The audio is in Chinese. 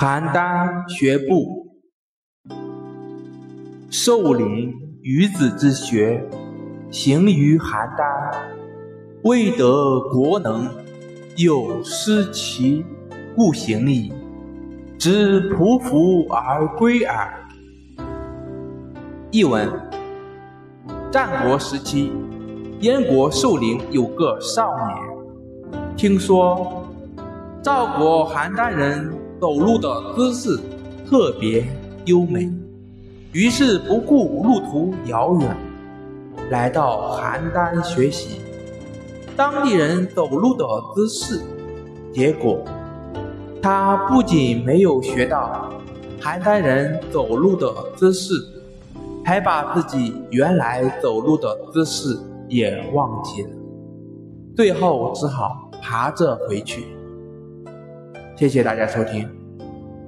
邯郸学步，寿陵于子之学，行于邯郸，未得国能，又失其故行矣。知匍匐而归耳。译文：战国时期，燕国寿陵有个少年，听说赵国邯郸人走路的姿势特别优美，于是不顾路途遥远，来到邯郸学习当地人走路的姿势。结果，他不仅没有学到邯郸人走路的姿势，还把自己原来走路的姿势也忘记了，最后只好爬着回去。谢谢大家收听。